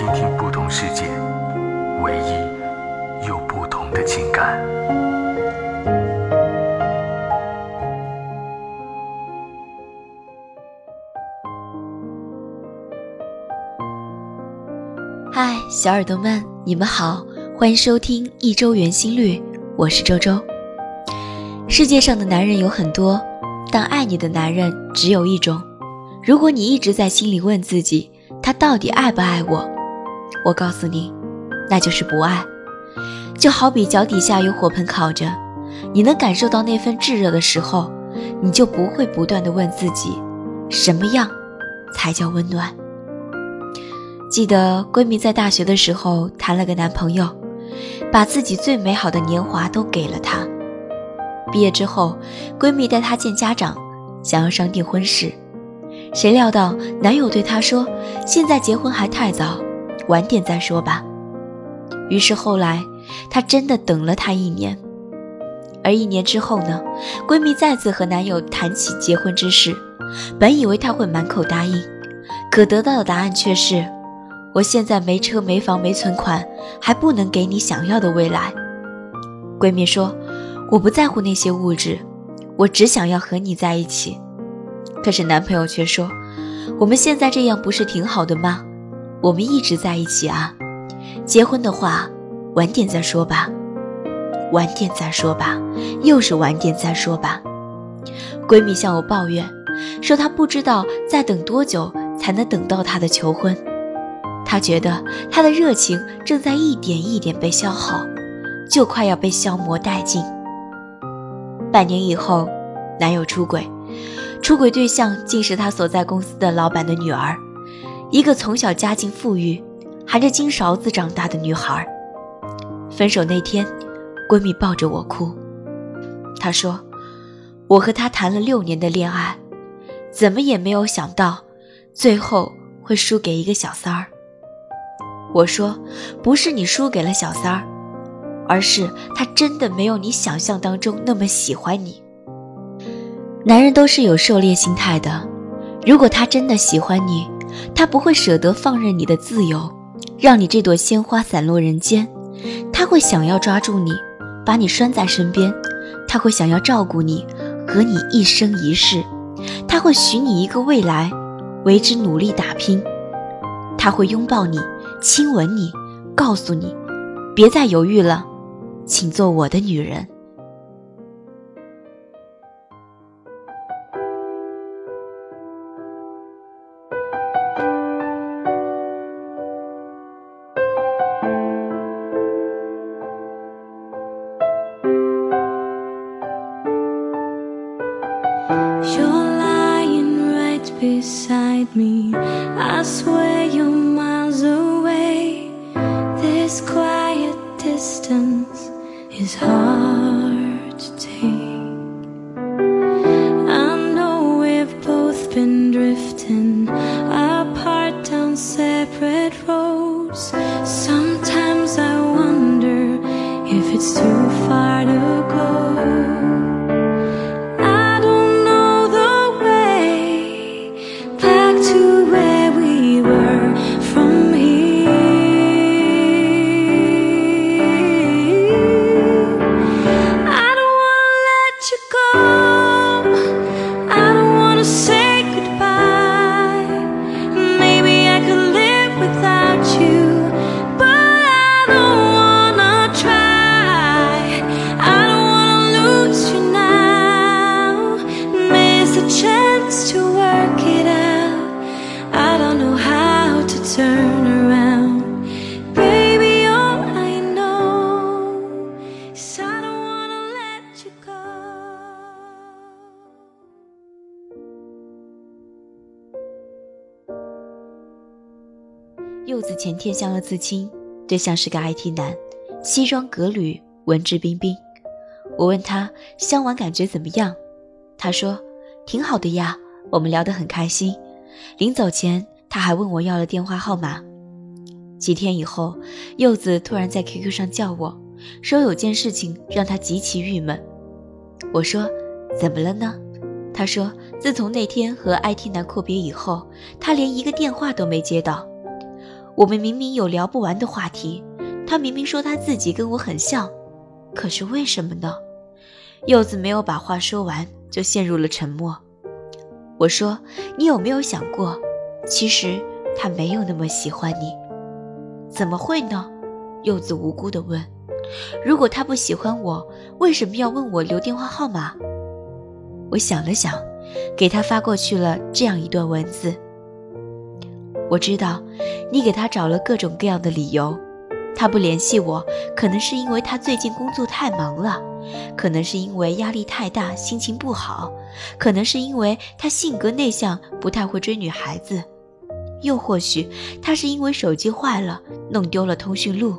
听听不同世界，唯一又不同的情感。嗨，小耳朵们，你们好，欢迎收听一周圆心率，我是周周。世界上的男人有很多，但爱你的男人只有一种。如果你一直在心里问自己，他到底爱不爱我？我告诉你，那就是不爱。就好比脚底下有火盆烤着，你能感受到那份炙热的时候，你就不会不断的问自己，什么样才叫温暖？记得闺蜜在大学的时候谈了个男朋友，把自己最美好的年华都给了他。毕业之后，闺蜜带她见家长，想要商定婚事。谁料到男友对她说：“现在结婚还太早，晚点再说吧。”于是后来，她真的等了他一年。而一年之后呢，闺蜜再次和男友谈起结婚之事，本以为他会满口答应，可得到的答案却是：“我现在没车没房没存款，还不能给你想要的未来。”闺蜜说：“我不在乎那些物质，我只想要和你在一起。”可是男朋友却说：“我们现在这样不是挺好的吗？我们一直在一起啊，结婚的话，晚点再说吧，晚点再说吧，又是晚点再说吧。”闺蜜向我抱怨，说她不知道再等多久才能等到他的求婚，她觉得她的热情正在一点一点被消耗，就快要被消磨殆尽。半年以后，男友出轨。出轨对象竟是她所在公司的老板的女儿，一个从小家境富裕、含着金勺子长大的女孩。分手那天，闺蜜抱着我哭。她说：“我和他谈了六年的恋爱，怎么也没有想到，最后会输给一个小三儿。”我说：“不是你输给了小三儿，而是他真的没有你想象当中那么喜欢你。”男人都是有狩猎心态的，如果他真的喜欢你，他不会舍得放任你的自由，让你这朵鲜花散落人间。他会想要抓住你，把你拴在身边；他会想要照顾你，和你一生一世；他会许你一个未来，为之努力打拼；他会拥抱你，亲吻你，告诉你，别再犹豫了，请做我的女人。柚子前天相了次亲，对象是个 IT 男，西装革履，文质彬彬。我问他相完感觉怎么样，他说挺好的呀，我们聊得很开心。临走前他还问我要了电话号码。几天以后，柚子突然在 QQ 上叫我，说有件事情让他极其郁闷。我说怎么了呢？他说自从那天和 IT 男阔别以后，他连一个电话都没接到。我们明明有聊不完的话题，他明明说他自己跟我很像，可是为什么呢？柚子没有把话说完，就陷入了沉默。我说：“你有没有想过，其实他没有那么喜欢你？”怎么会呢？柚子无辜地问：“如果他不喜欢我，为什么要问我留电话号码？”我想了想，给他发过去了这样一段文字：“我知道，你给他找了各种各样的理由。”他不联系我，可能是因为他最近工作太忙了，可能是因为压力太大，心情不好，可能是因为他性格内向，不太会追女孩子，又或许他是因为手机坏了，弄丢了通讯录，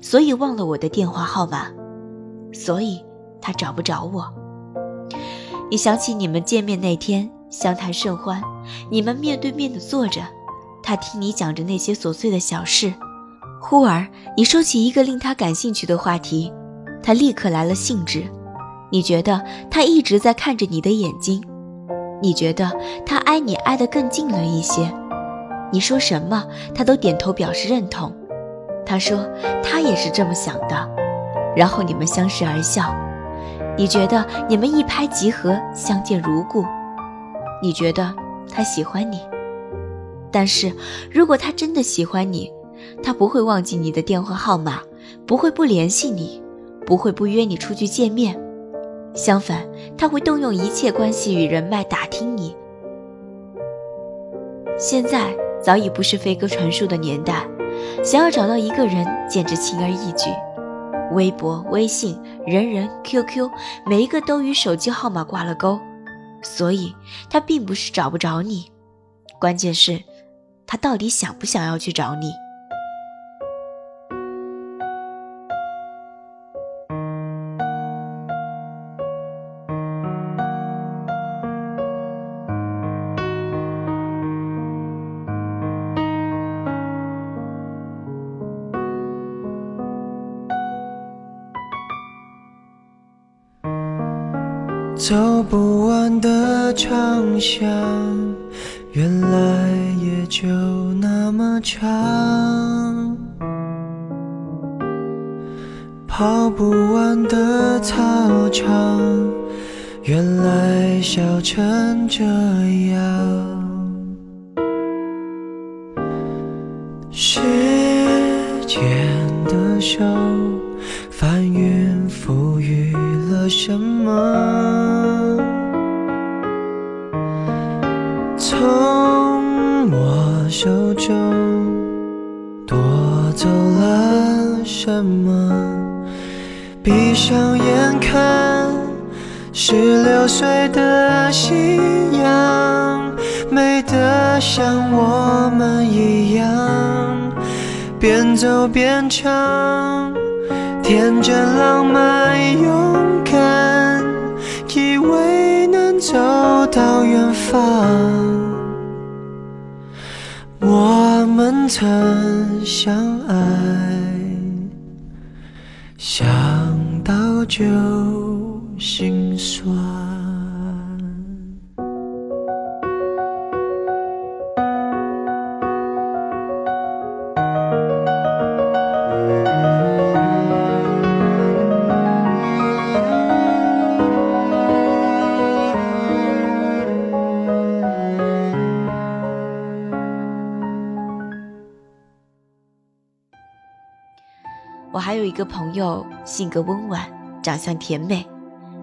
所以忘了我的电话号码，所以他找不着我。你想起你们见面那天，相谈甚欢，你们面对面的坐着，他听你讲着那些琐碎的小事。忽而，你说起一个令他感兴趣的话题，他立刻来了兴致。你觉得他一直在看着你的眼睛，你觉得他挨你挨得更近了一些。你说什么，他都点头表示认同。他说他也是这么想的，然后你们相视而笑。你觉得你们一拍即合，相见如故。你觉得他喜欢你，但是如果他真的喜欢你，他不会忘记你的电话号码，不会不联系你，不会不约你出去见面。相反，他会动用一切关系与人脉打听你。现在早已不是飞鸽传书的年代，想要找到一个人简直轻而易举。微博、微信、人人、QQ，每一个都与手机号码挂了钩，所以他并不是找不着你，关键是，他到底想不想要去找你。走不完的长巷，原来也就那么长。跑不完的操场，原来笑成这样。什么？闭上眼看，十六岁的夕阳，美得像我们一样，边走边唱，天真浪漫勇敢，以为能走到远方。我们曾相爱，想到就心一个朋友，性格温婉，长相甜美。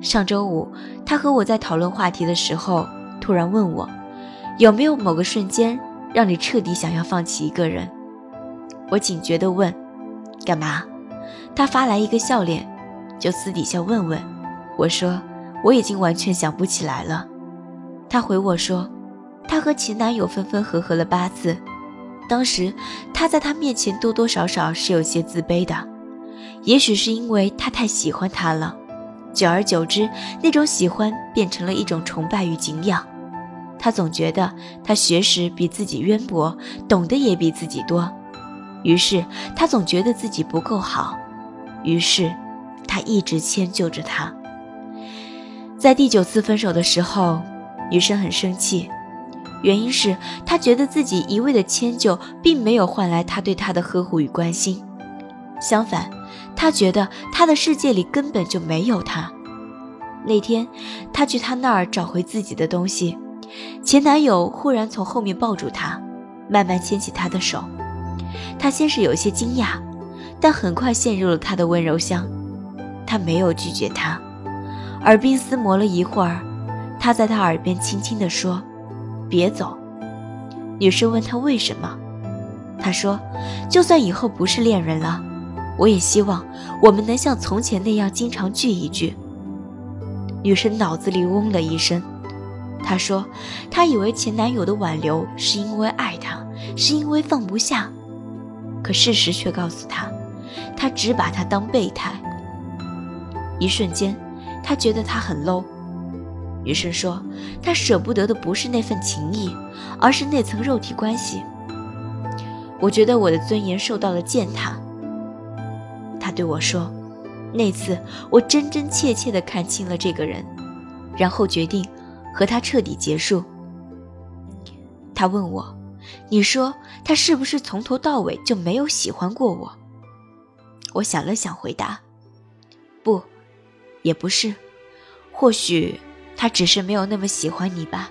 上周五，他和我在讨论话题的时候，突然问我，有没有某个瞬间让你彻底想要放弃一个人？我警觉地问，干嘛？他发来一个笑脸，就私底下问问。我说我已经完全想不起来了。他回我说，他和前男友分分合合了八次，当时他在他面前多多少少是有些自卑的，也许是因为他太喜欢他了，久而久之，那种喜欢变成了一种崇拜与敬仰。他总觉得他学识比自己渊博，懂得也比自己多，于是他总觉得自己不够好，于是他一直迁就着他。在第九次分手的时候，女生很生气，原因是她觉得自己一味的迁就并没有换来他对她的呵护与关心，相反，她觉得他的世界里根本就没有他。那天，她去他那儿找回自己的东西。前男友忽然从后面抱住她，慢慢牵起她的手。她先是有些惊讶，但很快陷入了他的温柔乡。她没有拒绝他，耳鬓厮磨了一会儿，他在她耳边轻轻地说：“别走。”女生问他为什么，他说：“就算以后不是恋人了，我也希望我们能像从前那样经常聚一聚。”女生脑子里嗡了一声。她说：“她以为前男友的挽留是因为爱她，是因为放不下，可事实却告诉她，他只把她当备胎。一瞬间，她觉得他很 low。女生说，她舍不得的不是那份情谊，而是那层肉体关系。我觉得我的尊严受到了践踏。对我说，那次我真真切切地看清了这个人，然后决定。”和他彻底结束。他问我：“你说他是不是从头到尾就没有喜欢过我？”我想了想，回答：“不，也不是。或许他只是没有那么喜欢你吧。”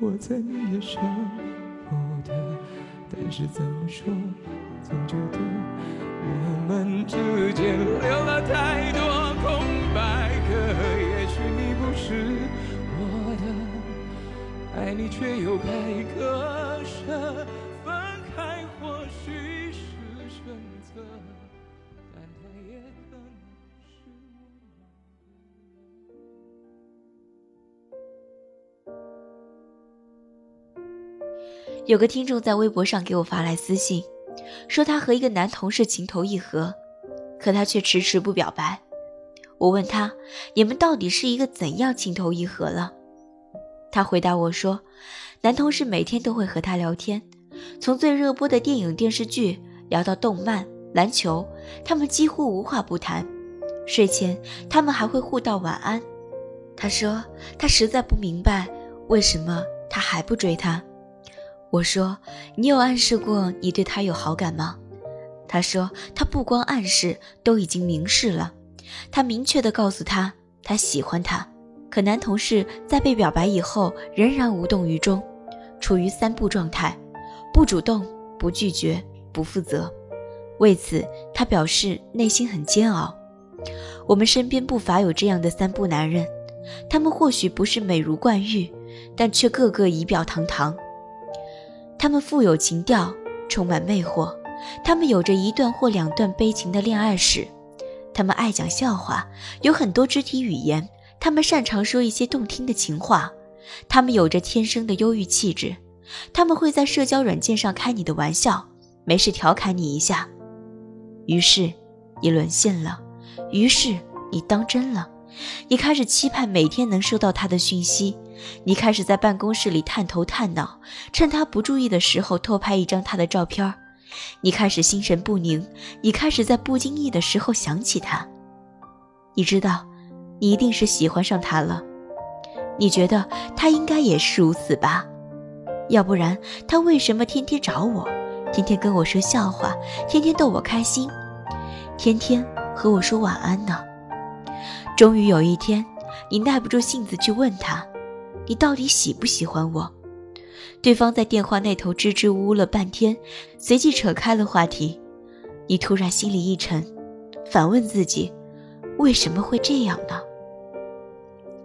我怎也舍不得，但是怎么说，总觉得我们之间留了太多空白格。也许你不是我的，爱你却又该割舍。有个听众在微博上给我发来私信，说他和一个男同事情投意合，可他却迟迟不表白。我问他：“你们到底是一个怎样情投意合了？”他回答我说：“男同事每天都会和他聊天，从最热播的电影电视剧聊到动漫、篮球，他们几乎无话不谈。睡前他们还会互道晚安。”他说：“他实在不明白为什么他还不追她。”我说：“你有暗示过你对他有好感吗？”他说：“他不光暗示，都已经明示了。他明确地告诉他，他喜欢他。可男同事在被表白以后，仍然无动于衷，处于三不状态：不主动、不拒绝、不负责。为此，他表示内心很煎熬。我们身边不乏有这样的三不男人，他们或许不是美如冠玉，但却个个仪表堂堂。他们富有情调，充满魅惑。他们有着一段或两段悲情的恋爱史。他们爱讲笑话，有很多肢体语言。他们擅长说一些动听的情话。他们有着天生的忧郁气质。他们会在社交软件上开你的玩笑，没事调侃你一下。于是，你沦陷了。于是，你当真了。你开始期盼每天能收到他的讯息。你开始在办公室里探头探脑，趁他不注意的时候偷拍一张他的照片你开始心神不宁，你开始在不经意的时候想起他。你知道，你一定是喜欢上他了。你觉得他应该也是如此吧？要不然他为什么天天找我，天天跟我说笑话，天天逗我开心，天天和我说晚安呢？终于有一天，你耐不住性子去问他。你到底喜不喜欢我？对方在电话那头支支吾吾了半天，随即扯开了话题。你突然心里一沉，反问自己：为什么会这样呢？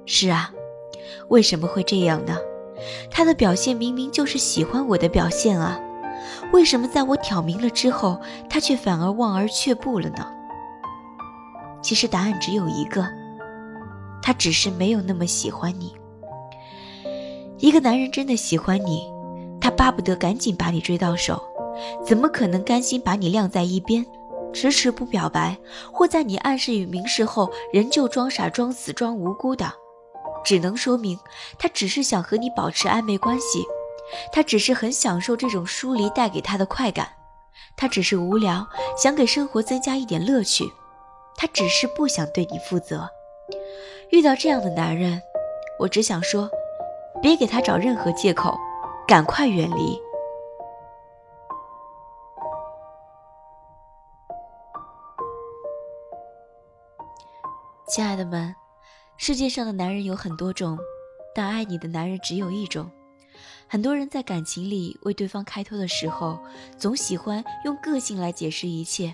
是啊，为什么会这样呢？他的表现明明就是喜欢我的表现啊，为什么在我挑明了之后，他却反而望而却步了呢？其实答案只有一个，他只是没有那么喜欢你。一个男人真的喜欢你，他巴不得赶紧把你追到手，怎么可能甘心把你晾在一边，迟迟不表白，或在你暗示与明示后仍旧装傻、装死、装无辜的？只能说明他只是想和你保持暧昧关系，他只是很享受这种疏离带给他的快感，他只是无聊，想给生活增加一点乐趣，他只是不想对你负责。遇到这样的男人，我只想说。别给他找任何借口，赶快远离。亲爱的们，世界上的男人有很多种，但爱你的男人只有一种。很多人在感情里为对方开脱的时候，总喜欢用个性来解释一切。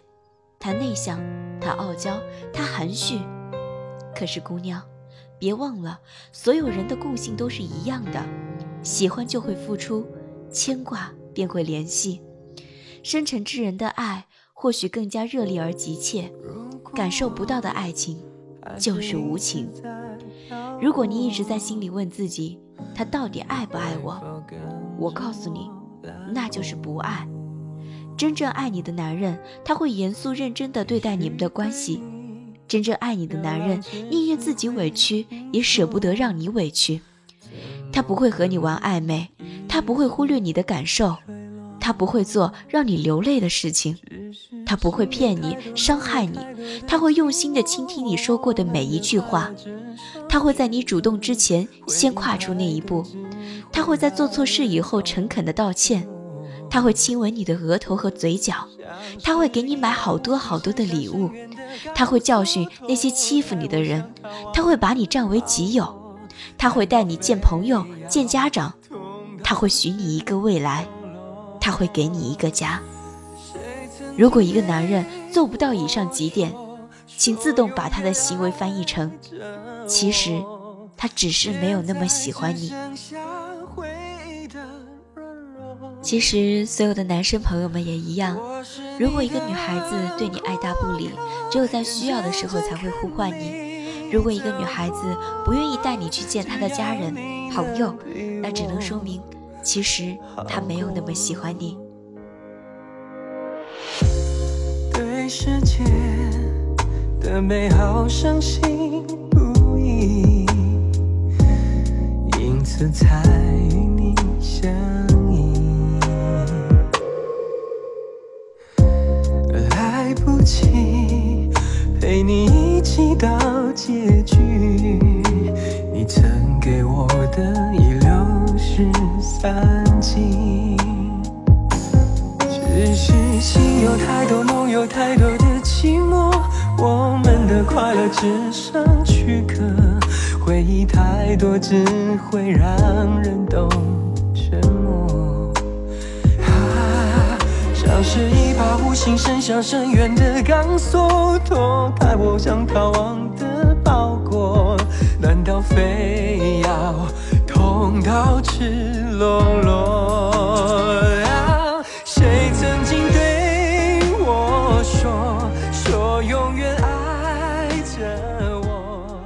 他内向，他傲娇，他含蓄。可是姑娘。别忘了，所有人的共性都是一样的，喜欢就会付出，牵挂便会联系。深沉之人的爱或许更加热烈而急切，感受不到的爱情就是无情。如果你一直在心里问自己，他到底爱不爱我？我告诉你，那就是不爱。真正爱你的男人，他会严肃认真地对待你们的关系。真正爱你的男人，宁愿自己委屈，也舍不得让你委屈。他不会和你玩暧昧，他不会忽略你的感受，他他不会做让你流泪的事情，他不会骗你、伤害你，他会用心的倾听你说过的每一句话，他会在你主动之前先跨出那一步，他会在做错事以后诚恳的道歉，他会亲吻你的额头和嘴角，他会给你买好多好多的礼物，他会教训那些欺负你的人，他会把你占为己有，他会带你见朋友、见家长，他会许你一个未来。他会给你一个家。如果一个男人做不到以上几点，请自动把他的行为翻译成：其实他只是没有那么喜欢你。其实所有的男生朋友们也一样。如果一个女孩子对你爱答不理，只有在需要的时候才会呼唤你；如果一个女孩子不愿意带你去见她的家人、朋友，那只能说明。其实他没有那么喜欢你。对世界的美好相信不疑，因此才与你相来不及陪你一起到结局，你曾给我的已流失散尽。只是心有太多，梦有太多的寂寞，我们的快乐只剩躯壳，回忆太多只会让人懂。是一把无形伸向深渊的钢索，脱开我想逃亡的包裹，难道非要痛到赤裸裸？啊，谁曾经对我说，说永远爱着我？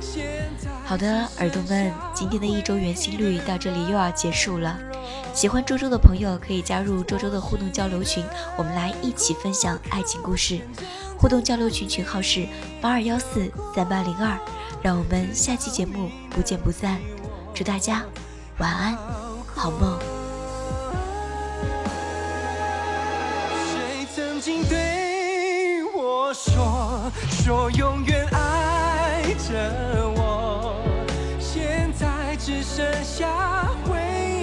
现在好的，耳朵们，今天的一周圆心率到这里又要结束了。喜欢周周的朋友可以加入周周的互动交流群，我们来一起分享爱情故事。互动交流群群号是八二幺四三八零二，让我们下期节目不见不散。祝大家晚安，好梦。谁曾经对我说，说永远爱着我？现在只剩下回忆